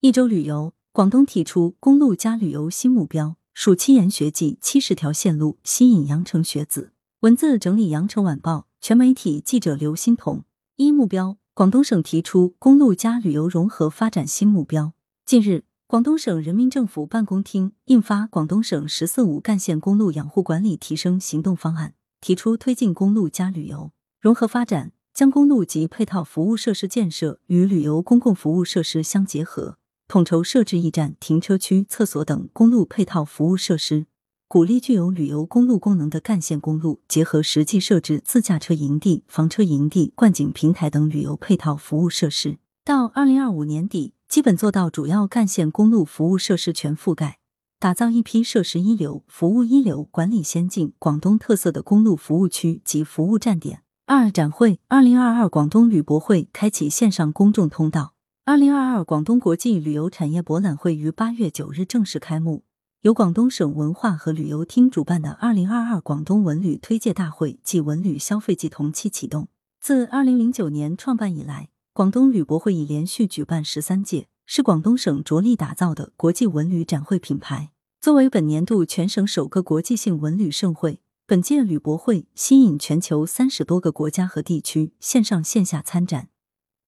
一周旅游，广东提出公路加旅游新目标，暑期研学季七十条线路吸引羊城学子。文字整理：羊城晚报全媒体记者刘欣彤。一目标，广东省提出公路加旅游融合发展新目标。近日，广东省人民政府办公厅印发《广东省“十四五”干线公路养护管理提升行动方案》，提出推进公路加旅游融合发展，将公路及配套服务设施建设与旅游公共服务设施相结合。统筹设置驿站、停车区、厕所等公路配套服务设施，鼓励具有旅游公路功能的干线公路结合实际设置自驾车营地、房车营地、观景平台等旅游配套服务设施。到二零二五年底，基本做到主要干线公路服务设施全覆盖，打造一批设施一流、服务一流、管理先进、广东特色的公路服务区及服务站点。二展会，二零二二广东旅博会开启线上公众通道。二零二二广东国际旅游产业博览会于八月九日正式开幕，由广东省文化和旅游厅主办的二零二二广东文旅推介大会暨文旅消费季同期启动。自二零零九年创办以来，广东旅博会已连续举办十三届，是广东省着力打造的国际文旅展会品牌。作为本年度全省首个国际性文旅盛会，本届旅博会吸引全球三十多个国家和地区线上线下参展。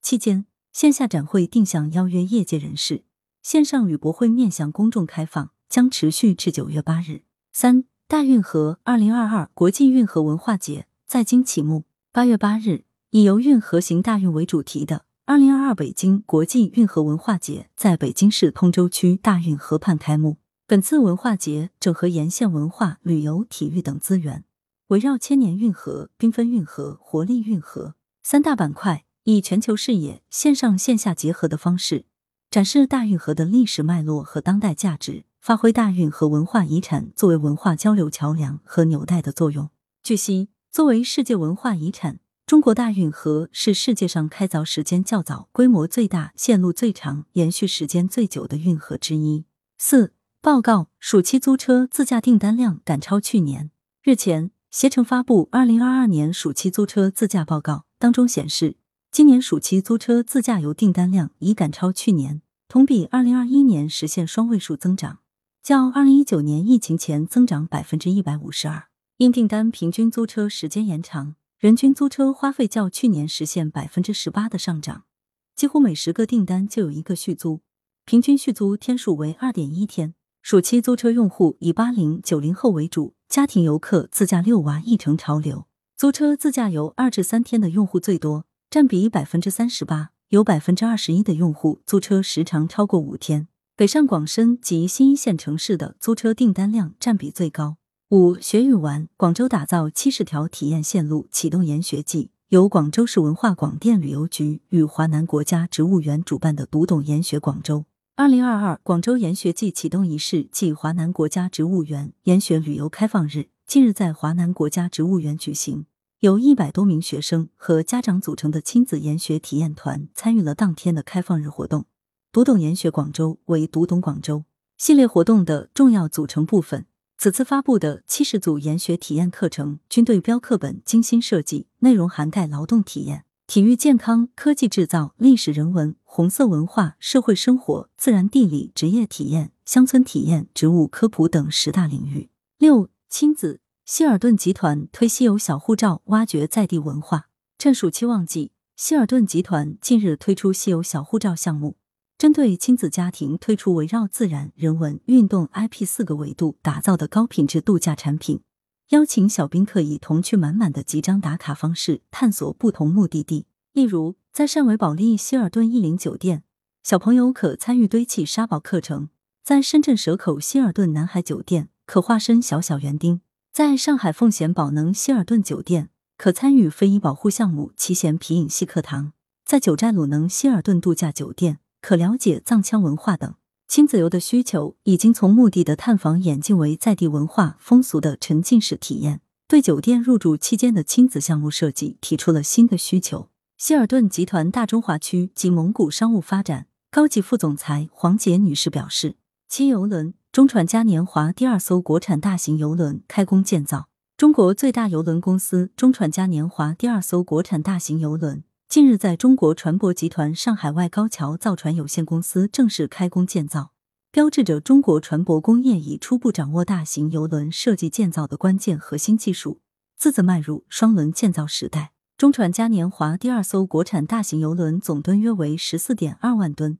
期间，线下展会定向邀约业界人士，线上旅博会面向公众开放，将持续至九月八日。三大运河二零二二国际运河文化节在京启幕。八月八日，以游运河行大运为主题的二零二二北京国际运河文化节在北京市通州区大运河畔开幕。本次文化节整合沿线文化、旅游、体育等资源，围绕千年运河、缤纷运河、活力运河三大板块。以全球视野、线上线下结合的方式，展示大运河的历史脉络和当代价值，发挥大运河文化遗产作为文化交流桥梁和纽带的作用。据悉，作为世界文化遗产，中国大运河是世界上开凿时间较早、规模最大、线路最长、延续时间最久的运河之一。四报告：暑期租车自驾订单量赶超去年。日前，携程发布二零二二年暑期租车自驾报告，当中显示。今年暑期租车自驾游订单量已赶超去年，同比二零二一年实现双位数增长，较二零一九年疫情前增长百分之一百五十二。因订单平均租车时间延长，人均租车花费较去年实现百分之十八的上涨，几乎每十个订单就有一个续租，平均续租天数为二点一天。暑期租车用户以八零九零后为主，家庭游客、自驾遛娃亦成潮流。租车自驾游二至三天的用户最多。占比百分之三十八，有百分之二十一的用户租车时长超过五天。北上广深及新一线城市的租车订单量占比最高。五学与玩，广州打造七十条体验线路，启动研学季。由广州市文化广电旅游局与华南国家植物园主办的“读懂研学广州”二零二二广州研学季启动仪式暨华南国家植物园研学旅游开放日，近日在华南国家植物园举行。由一百多名学生和家长组成的亲子研学体验团参与了当天的开放日活动。读懂研学广州为读懂广州系列活动的重要组成部分。此次发布的七十组研学体验课程均对标课本精心设计，内容涵盖劳动体验、体育健康、科技制造、历史人文、红色文化、社会生活、自然地理、职业体验、乡村体验、植物科普等十大领域。六亲子。希尔顿集团推稀有小护照，挖掘在地文化。趁暑期旺季，希尔顿集团近日推出稀有小护照项目，针对亲子家庭推出围绕自然、人文、运动、IP 四个维度打造的高品质度假产品，邀请小宾客以童趣满满的几张打卡方式探索不同目的地。例如，在汕尾保利希尔顿逸林酒店，小朋友可参与堆砌沙堡课程；在深圳蛇口希尔顿南海酒店，可化身小小园丁。在上海奉贤宝能希尔顿酒店，可参与非遗保护项目奇贤皮影戏课堂；在九寨鲁能希尔顿度假酒店，可了解藏羌文化等。亲子游的需求已经从目的的探访演进为在地文化风俗的沉浸式体验，对酒店入住期间的亲子项目设计提出了新的需求。希尔顿集团大中华区及蒙古商务发展高级副总裁黄杰女士表示，其游轮。中船嘉年华第二艘国产大型邮轮开工建造。中国最大邮轮公司中船嘉年华第二艘国产大型邮轮近日，在中国船舶集团上海外高桥造船有限公司正式开工建造，标志着中国船舶工业已初步掌握大型邮轮设计建造的关键核心技术，自此迈入双轮建造时代。中船嘉年华第二艘国产大型邮轮总吨约为十四点二万吨，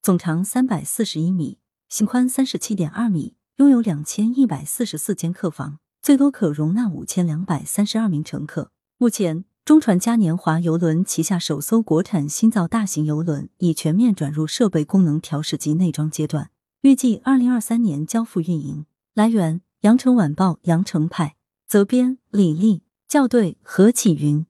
总长三百四十一米，型宽三十七点二米，拥有两千一百四十四间客房，最多可容纳五千两百三十二名乘客。目前。中船嘉年华邮轮旗下首艘国产新造大型邮轮已全面转入设备功能调试及内装阶段，预计二零二三年交付运营。来源：羊城晚报羊城派，责编：李丽，校对：何启云。